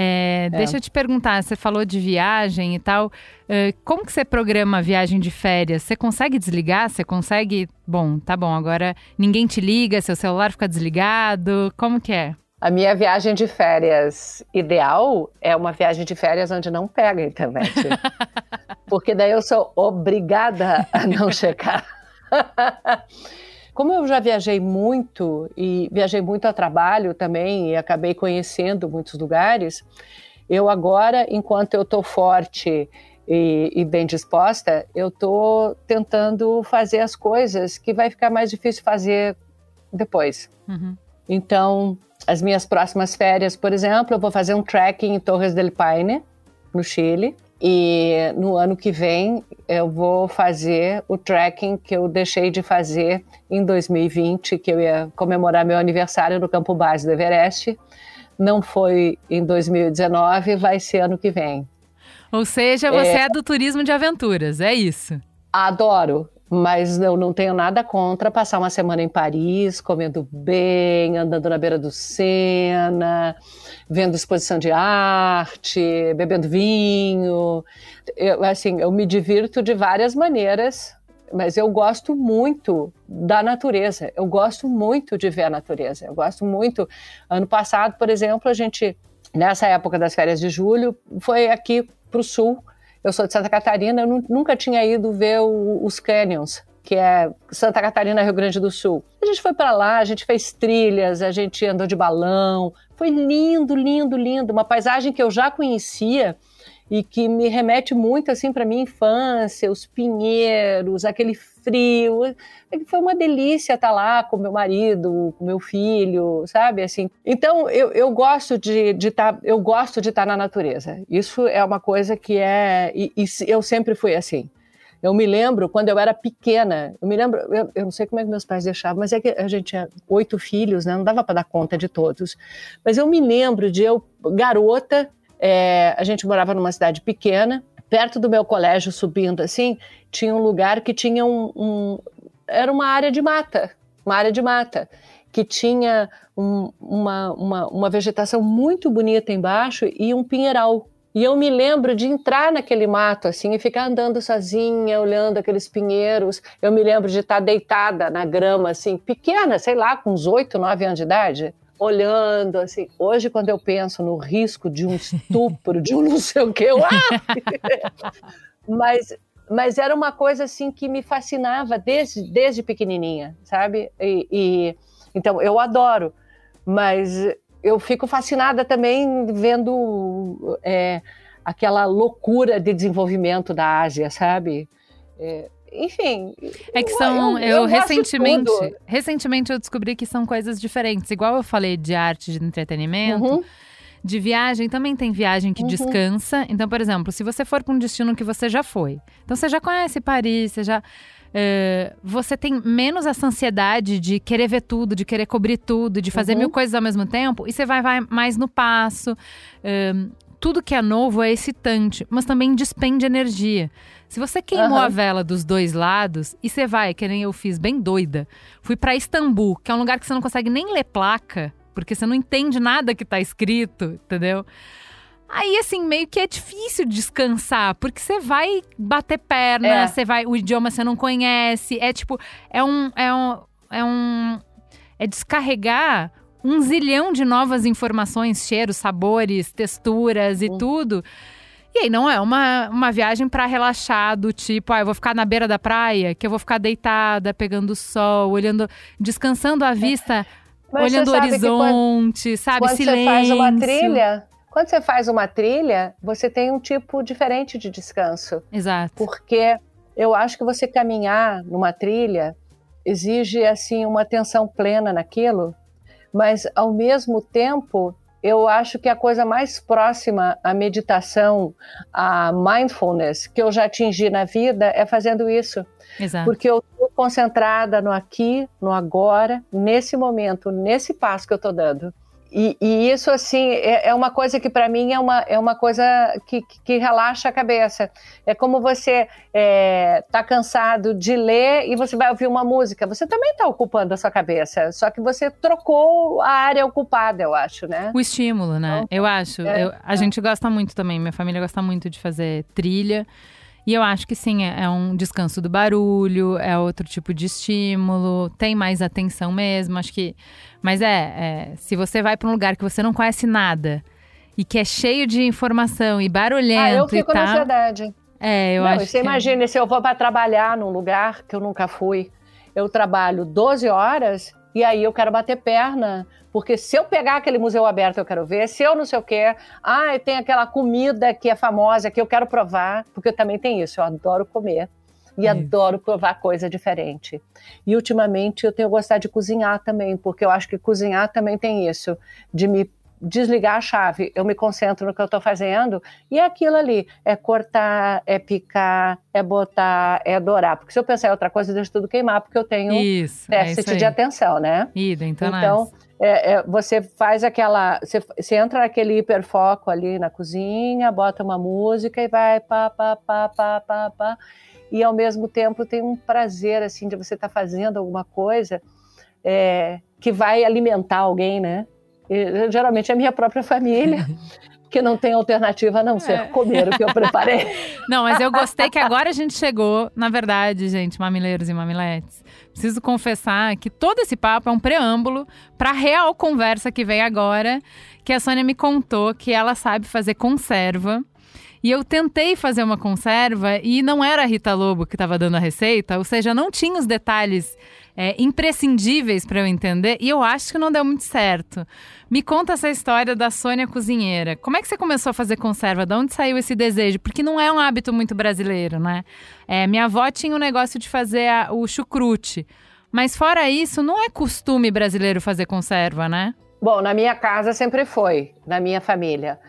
É, é. Deixa eu te perguntar, você falou de viagem e tal. Uh, como que você programa a viagem de férias? Você consegue desligar? Você consegue. Bom, tá bom, agora ninguém te liga, seu celular fica desligado. Como que é? A minha viagem de férias ideal é uma viagem de férias onde não pega a internet. Porque daí eu sou obrigada a não checar. Como eu já viajei muito e viajei muito a trabalho também e acabei conhecendo muitos lugares, eu agora, enquanto eu estou forte e, e, bem disposta, eu estou tentando fazer as coisas que vai ficar mais difícil fazer depois. Uhum. Então, as minhas próximas férias, por exemplo, eu vou fazer um trekking em Torres del Paine, no Chile. E no ano que vem eu vou fazer o trekking que eu deixei de fazer em 2020, que eu ia comemorar meu aniversário no campo base do Everest. Não foi em 2019, vai ser ano que vem. Ou seja, você é, é do turismo de aventuras, é isso? Adoro mas eu não tenho nada contra passar uma semana em Paris, comendo bem, andando na beira do Sena, vendo exposição de arte, bebendo vinho. Eu, assim, eu me divirto de várias maneiras, mas eu gosto muito da natureza. Eu gosto muito de ver a natureza. Eu gosto muito. Ano passado, por exemplo, a gente nessa época das férias de julho foi aqui para o sul eu sou de Santa Catarina, eu nunca tinha ido ver o, os canyons, que é Santa Catarina, Rio Grande do Sul. A gente foi para lá, a gente fez trilhas, a gente andou de balão. Foi lindo, lindo, lindo. Uma paisagem que eu já conhecia e que me remete muito assim para minha infância, os pinheiros, aquele frio. Foi uma delícia estar lá com meu marido, com meu filho, sabe? Assim. Então eu, eu gosto de estar, tá, eu gosto de estar na natureza. Isso é uma coisa que é e, e eu sempre fui assim. Eu me lembro quando eu era pequena, eu me lembro, eu, eu, não sei como é que meus pais deixavam, mas é que a gente tinha oito filhos, né? Não dava para dar conta de todos. Mas eu me lembro de eu, garota, é, a gente morava numa cidade pequena, perto do meu colégio, subindo assim, tinha um lugar que tinha um, um era uma área de mata, uma área de mata que tinha um, uma, uma, uma vegetação muito bonita embaixo e um pinheiral. E eu me lembro de entrar naquele mato assim e ficar andando sozinha, olhando aqueles pinheiros. Eu me lembro de estar deitada na grama assim, pequena, sei lá, com uns oito, nove anos de idade olhando assim. Hoje, quando eu penso no risco de um estupro, de um não sei o que, eu. Ah! mas, mas era uma coisa assim que me fascinava desde, desde pequenininha, sabe? E, e então eu adoro, mas eu fico fascinada também vendo é, aquela loucura de desenvolvimento da Ásia, sabe? É, enfim. É que são. Eu, eu, eu recentemente. Recentemente eu descobri que são coisas diferentes. Igual eu falei de arte de entretenimento. Uhum. De viagem, também tem viagem que uhum. descansa. Então, por exemplo, se você for para um destino que você já foi. Então, você já conhece Paris, você já. Uh, você tem menos essa ansiedade de querer ver tudo, de querer cobrir tudo, de fazer uhum. mil coisas ao mesmo tempo, e você vai, vai mais no passo. Uh, tudo que é novo é excitante, mas também despende energia. Se você queimou uhum. a vela dos dois lados e você vai, que nem eu fiz, bem doida, fui para Istambul, que é um lugar que você não consegue nem ler placa, porque você não entende nada que tá escrito, entendeu? Aí, assim, meio que é difícil descansar, porque você vai bater perna, é. você vai. O idioma você não conhece. É tipo, é um. É um. É, um, é descarregar um zilhão de novas informações, cheiros, sabores, texturas e uhum. tudo. E aí não é uma, uma viagem para relaxar do tipo, ah, eu vou ficar na beira da praia, que eu vou ficar deitada, pegando o sol, olhando, descansando a vista, Mas olhando o horizonte, quando, sabe, quando silêncio. Você faz uma trilha, quando você faz uma trilha, você tem um tipo diferente de descanso. Exato. Porque eu acho que você caminhar numa trilha exige assim uma atenção plena naquilo, mas ao mesmo tempo eu acho que a coisa mais próxima à meditação, à mindfulness, que eu já atingi na vida é fazendo isso. Exato. Porque eu estou concentrada no aqui, no agora, nesse momento, nesse passo que eu estou dando. E, e, isso, assim, é, é uma coisa que para mim é uma, é uma coisa que, que, relaxa a cabeça. É como você está é, tá cansado de ler e você vai ouvir uma música. Você também está ocupando a sua cabeça, só que você trocou a área ocupada, eu acho, né? O estímulo, né? Então, eu acho. É, eu, a é. gente gosta muito também, minha família gosta muito de fazer trilha. E eu acho que sim, é, é um descanso do barulho, é outro tipo de estímulo, tem mais atenção mesmo. Acho que. Mas é, é se você vai para um lugar que você não conhece nada e que é cheio de informação e barulhento. Ah, eu fico e tal, na ansiedade. É, eu não, acho. Você que... imagina, se eu vou para trabalhar num lugar que eu nunca fui, eu trabalho 12 horas e aí eu quero bater perna, porque se eu pegar aquele museu aberto eu quero ver, se eu não sei o quê, ah, tem aquela comida que é famosa que eu quero provar, porque eu também tenho isso, eu adoro comer e é. adoro provar coisa diferente. E ultimamente eu tenho gostado de cozinhar também, porque eu acho que cozinhar também tem isso, de me desligar a chave, eu me concentro no que eu estou fazendo e é aquilo ali, é cortar, é picar, é botar, é dourar. Porque se eu pensar em outra coisa, deixa tudo queimar, porque eu tenho isso, é déficit é de atenção, né? Idem, então, então é, é, você faz aquela. Você, você, entra naquele hiperfoco ali na cozinha, bota uma música e vai pá, pá, pá, pá, pá, pá. E ao mesmo tempo tem um prazer assim de você estar tá fazendo alguma coisa é, que vai alimentar alguém, né? E, geralmente é minha própria família. que não tem alternativa a não ser é. comer o que eu preparei. Não, mas eu gostei que agora a gente chegou, na verdade, gente, mamileiros e mamiletes. Preciso confessar que todo esse papo é um preâmbulo para a real conversa que vem agora, que a Sônia me contou que ela sabe fazer conserva. E eu tentei fazer uma conserva e não era a Rita Lobo que estava dando a receita, ou seja, não tinha os detalhes é, imprescindíveis para eu entender e eu acho que não deu muito certo. Me conta essa história da Sônia cozinheira. Como é que você começou a fazer conserva? De onde saiu esse desejo? Porque não é um hábito muito brasileiro, né? É, minha avó tinha o um negócio de fazer a, o chucrute. Mas fora isso, não é costume brasileiro fazer conserva, né? Bom, na minha casa sempre foi, na minha família.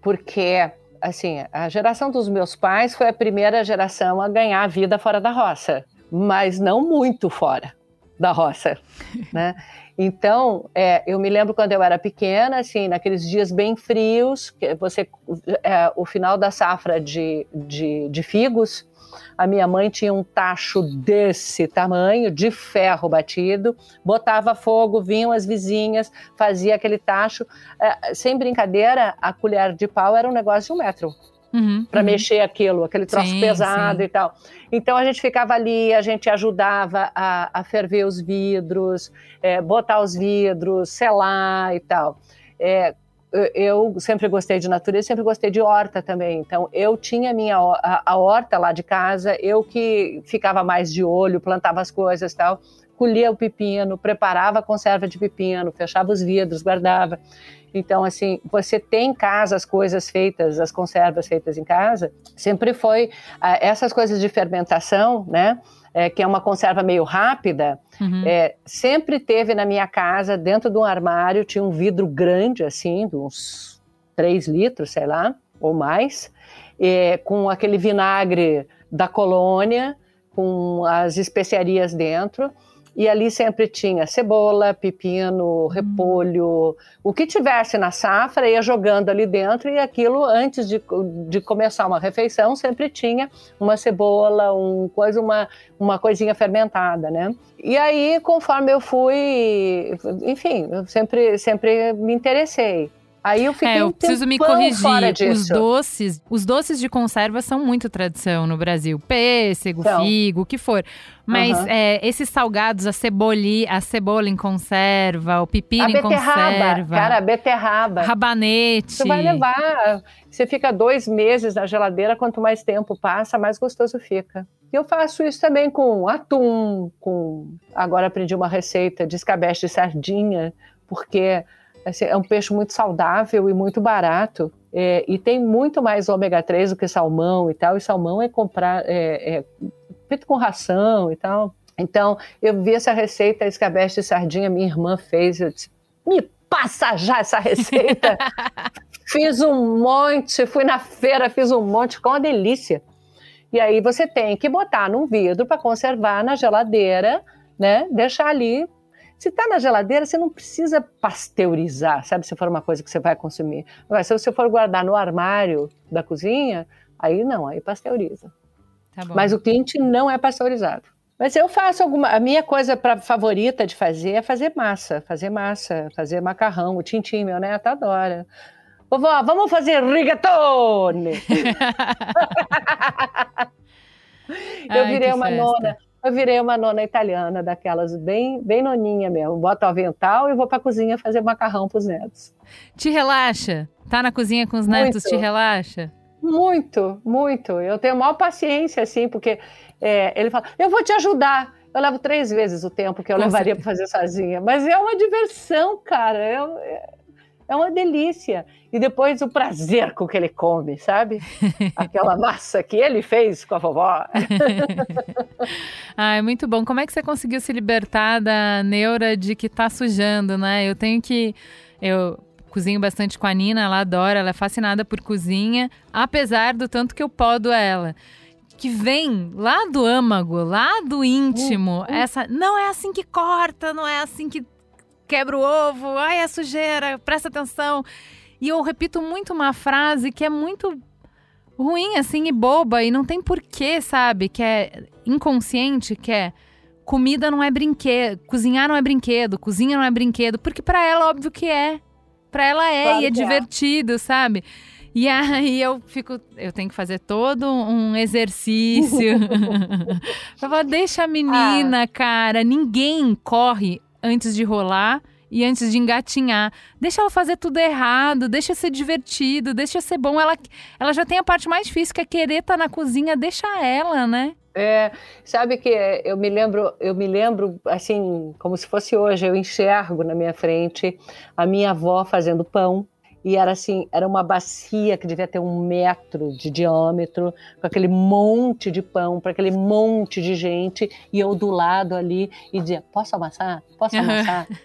Porque, assim, a geração dos meus pais foi a primeira geração a ganhar a vida fora da roça. Mas não muito fora da roça, né? Então, é, eu me lembro quando eu era pequena, assim, naqueles dias bem frios, que você, é, o final da safra de, de, de figos, a minha mãe tinha um tacho desse tamanho, de ferro batido, botava fogo, vinham as vizinhas, fazia aquele tacho. É, sem brincadeira, a colher de pau era um negócio de um metro. Uhum, para uhum. mexer aquilo, aquele troço Sim, pesado sim. e tal. Então a gente ficava ali, a gente ajudava a, a ferver os vidros, é, botar os vidros, selar e tal. É, eu sempre gostei de natureza, sempre gostei de horta também. Então, eu tinha minha a, a horta lá de casa, eu que ficava mais de olho, plantava as coisas e tal, colhia o pepino, preparava a conserva de pepino, fechava os vidros, guardava. Então, assim, você tem em casa as coisas feitas, as conservas feitas em casa, sempre foi ah, essas coisas de fermentação, né? É, que é uma conserva meio rápida, Uhum. é, sempre teve na minha casa, dentro de um armário, tinha um vidro grande, assim, de uns 3 litros, sei lá, ou mais, é, com aquele vinagre da colônia, com as especiarias dentro. E ali sempre tinha cebola, pepino, repolho, o que tivesse na safra ia jogando ali dentro e aquilo antes de, de começar uma refeição sempre tinha uma cebola, um coisa, uma, uma coisinha fermentada, né? E aí conforme eu fui, enfim, eu sempre sempre me interessei. Aí eu fiquei É, eu preciso me corrigir. Os doces, os doces de conserva são muito tradição no Brasil. Pêssego, São. figo, o que for. Mas Aham. é, esses salgados, a ceboli, a cebola em conserva, o pepino a em conserva, cara, a beterraba. rabanete. Você vai levar. Você fica dois meses na geladeira, quanto mais tempo passa, mais gostoso fica. E eu faço isso também com atum, com. Agora aprendi uma receita de escabeche de sardinha, porque assim, é um peixe muito saudável e muito barato. é, e tem muito mais ômega 3 do que salmão e tal. E salmão é comprar. É, é feito com ração e tal. Então, eu vi essa receita, escabeche de sardinha, minha irmã fez. Eu disse: me passa já essa receita. Fiz um monte, fui na feira, fiz um monte, ficou uma delícia. E aí você tem que botar num vidro para conservar na geladeira, né? Deixar ali. Se está na geladeira, você não precisa pasteurizar, sabe? Se for uma coisa que você vai consumir. Agora, se você for guardar no armário da cozinha, aí não, aí pasteuriza. Tá. Mas o quente não é pasteurizado. Mas eu faço alguma. A minha coisa pra, favorita de fazer é fazer massa. Fazer massa, fazer macarrão. O Tintim, meu neto, adora. Vovó, vamos fazer rigatone! eu virei uma festa. nona. Eu virei uma nona italiana, daquelas bem, bem noninha mesmo. Boto o avental e vou pra cozinha fazer macarrão pros netos. Te relaxa? Tá na cozinha com os netos, Muito. te relaxa? Muito, muito. Eu tenho maior paciência, assim, porque é, ele fala, eu vou te ajudar. Eu levo três vezes o tempo que eu Com levaria para fazer sozinha. Mas é uma diversão, cara. É, é- é uma delícia. E depois o prazer com que ele come, sabe? Aquela massa que ele fez com a vovó. Ah, é muito bom. Como é que você conseguiu se libertar da neura de que tá sujando, né? Eu tenho que. Eu cozinho bastante com a Nina, ela adora, ela é fascinada por cozinha, apesar do tanto que eu podo ela. Que vem lá do âmago, lá do íntimo, essa. Não é assim que corta, não é assim que quebra o ovo, ai, é sujeira, presta atenção. E eu repito muito uma frase que é muito ruim, assim, e boba, e não tem porquê, sabe? Que é inconsciente, que é comida não é brinquedo, cozinhar não é brinquedo, cozinha não é brinquedo, porque pra ela, óbvio que é. Pra ela é, Claro e é é. divertido, sabe? E aí eu fico, eu tenho que fazer todo um exercício. eu falo, deixa a menina, cara. Ninguém corre antes de rolar e antes de engatinhar. Deixa ela fazer tudo errado, deixa ser divertido, deixa ser bom. Ela, ela já tem a parte mais difícil, que é querer estar na cozinha, deixa ela, né? É, sabe que eu me lembro, eu me lembro assim, como se fosse hoje, eu enxergo na minha frente a minha avó fazendo pão. E era assim, era uma bacia que devia ter um metro de diâmetro, com aquele monte de pão, para aquele monte de gente, e eu do lado ali e dizia: Posso amassar? Posso amassar?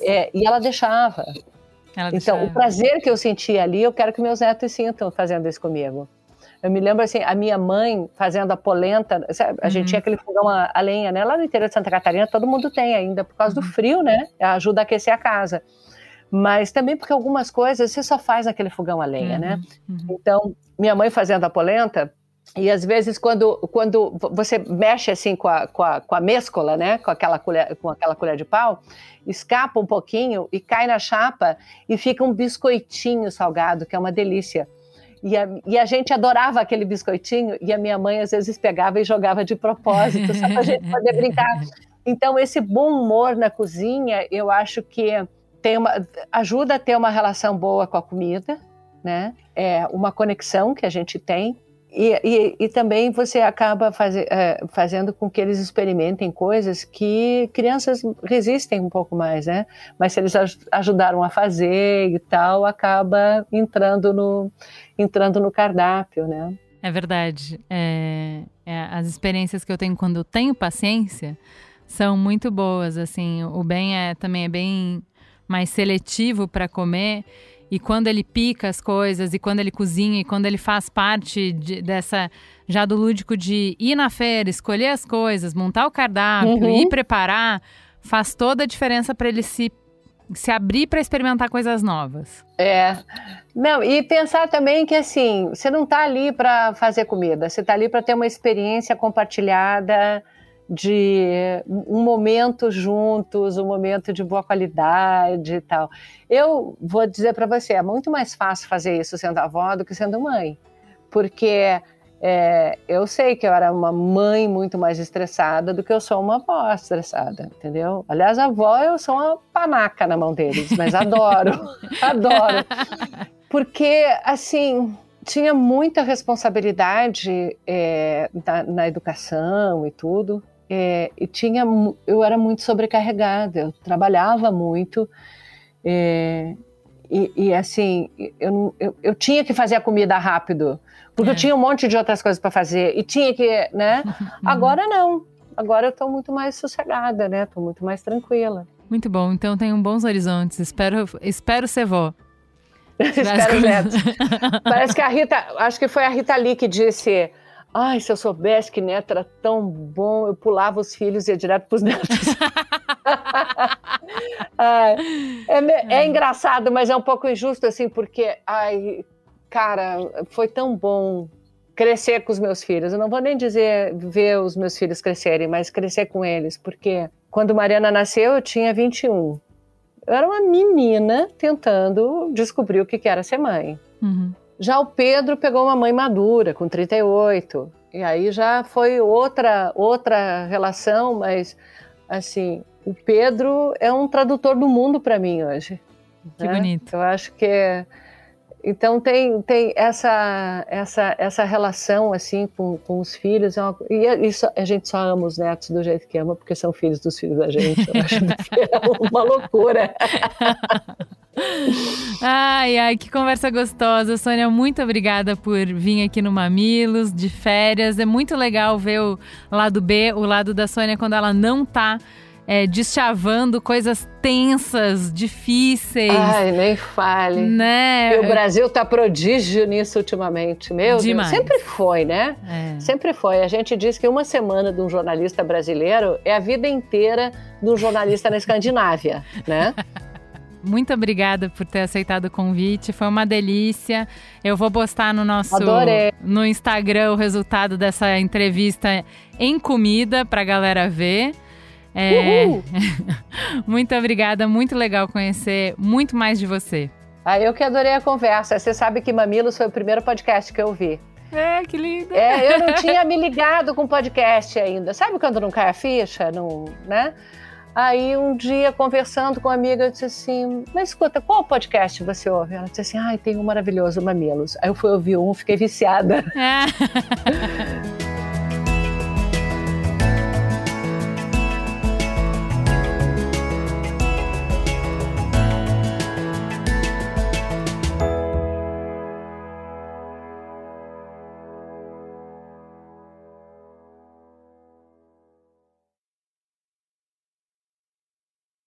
É, e ela deixava. Ela Então, deixa- o prazer que eu sentia ali, eu quero que meus netos sintam fazendo isso comigo. Eu me lembro assim, a minha mãe fazendo a polenta, sabe, a gente Uhum. tinha aquele fogão a, a lenha, né? Lá no interior de Santa Catarina, todo mundo tem ainda, por causa Uhum. do frio, né? Ajuda a aquecer a casa. Mas também porque algumas coisas você só faz naquele fogão a lenha, né? Uhum. Então, minha mãe fazendo a polenta, e às vezes quando, quando você mexe assim com a, com a, com a mescola, né? Com aquela, colher, com aquela colher de pau, escapa um pouquinho e cai na chapa e fica um biscoitinho salgado, que é uma delícia. E a, e a gente adorava aquele biscoitinho, e a minha mãe às vezes pegava e jogava de propósito, só para a gente poder brincar. Então, esse bom humor na cozinha, eu acho que tem uma, ajuda a ter uma relação boa com a comida, né? É uma conexão que a gente tem. E, e, e também você acaba é, fazendo com que eles experimentem coisas que crianças resistem um pouco mais, né? Mas se eles ajudaram a fazer e tal, acaba entrando no, entrando no cardápio, né? É verdade. É, é, as experiências que eu tenho quando eu tenho paciência são muito boas. Assim, o bem é também é bem mais seletivo para comer. E quando ele pica as coisas, e quando ele cozinha, e quando ele faz parte de, dessa já do lúdico de ir na feira, escolher as coisas, montar o cardápio uhum. e preparar, faz toda a diferença para ele se se abrir para experimentar coisas novas. É. Não, e pensar também que assim, você não está ali para fazer comida, você está ali para ter uma experiência compartilhada, de um momento juntos, um momento de boa qualidade e tal. Eu vou dizer para você, é muito mais fácil fazer isso sendo avó do que sendo mãe, porque é, eu sei que eu era uma mãe muito mais estressada do que eu sou uma avó estressada, entendeu? Aliás, a avó eu sou uma panaca na mão deles, mas adoro, adoro. Porque, assim, tinha muita responsabilidade é, na, na, educação e tudo, é, e tinha, eu era muito sobrecarregada, eu trabalhava muito, é, e, e, assim, eu, eu, eu, tinha que fazer a comida rápido, porque é. eu tinha um monte de outras coisas para fazer, e tinha que, né? Agora não, agora eu estou muito mais sossegada, né? Estou muito mais tranquila. Muito bom, então tenho bons horizontes, espero, espero ser vó. espero netos. Parece que a Rita, acho que foi a Rita Lee que disse Ai, se eu soubesse que neto era tão bom, eu pulava os filhos e ia direto para os netos. ai, é, é, engraçado, mas é um pouco injusto, assim, porque, ai, cara, foi tão bom crescer com os meus filhos. Eu não vou nem dizer ver os meus filhos crescerem, mas crescer com eles, porque quando Mariana nasceu, eu tinha 21. Eu era uma menina tentando descobrir o que era ser mãe. Uhum. Já o Pedro pegou uma mãe madura, com 38. E aí já foi outra outra relação, mas assim, o Pedro é um tradutor do mundo para mim hoje. Que né? bonito. Eu acho que é, então tem, tem essa, essa, essa relação assim com, com os filhos é uma, e é, isso, a gente só ama os netos do jeito que ama porque são filhos dos filhos da gente. Eu acho que é uma loucura. Ai, ai, que conversa gostosa. Sônia, muito obrigada por vir aqui no Mamilos, de férias. É muito legal ver o lado B, o lado da Sônia quando ela não tá é, deschavando coisas tensas, difíceis. Ai, nem fale. Né? E o Brasil tá prodígio nisso ultimamente. Meu Demais. Deus, sempre foi, né? É. Sempre foi. A gente diz que uma semana de um jornalista brasileiro é a vida inteira de um jornalista na Escandinávia, né? Muito obrigada por ter aceitado o convite. Foi uma delícia. Eu vou postar no nosso Adorei. no Instagram o resultado dessa entrevista em comida para a galera ver. É... muito obrigada, muito legal conhecer muito mais de você. Ah, eu que adorei a conversa. Você sabe que Mamilos foi o primeiro podcast que eu vi. É, que lindo. É, eu não tinha me ligado com podcast ainda. Sabe quando não cai a ficha, não, né? Aí um dia, conversando com uma amiga, eu disse assim: Mas escuta, qual podcast você ouve? Ela disse assim: Ai, tem um maravilhoso, Mamilos. Aí eu fui ouvir um, fiquei viciada. É.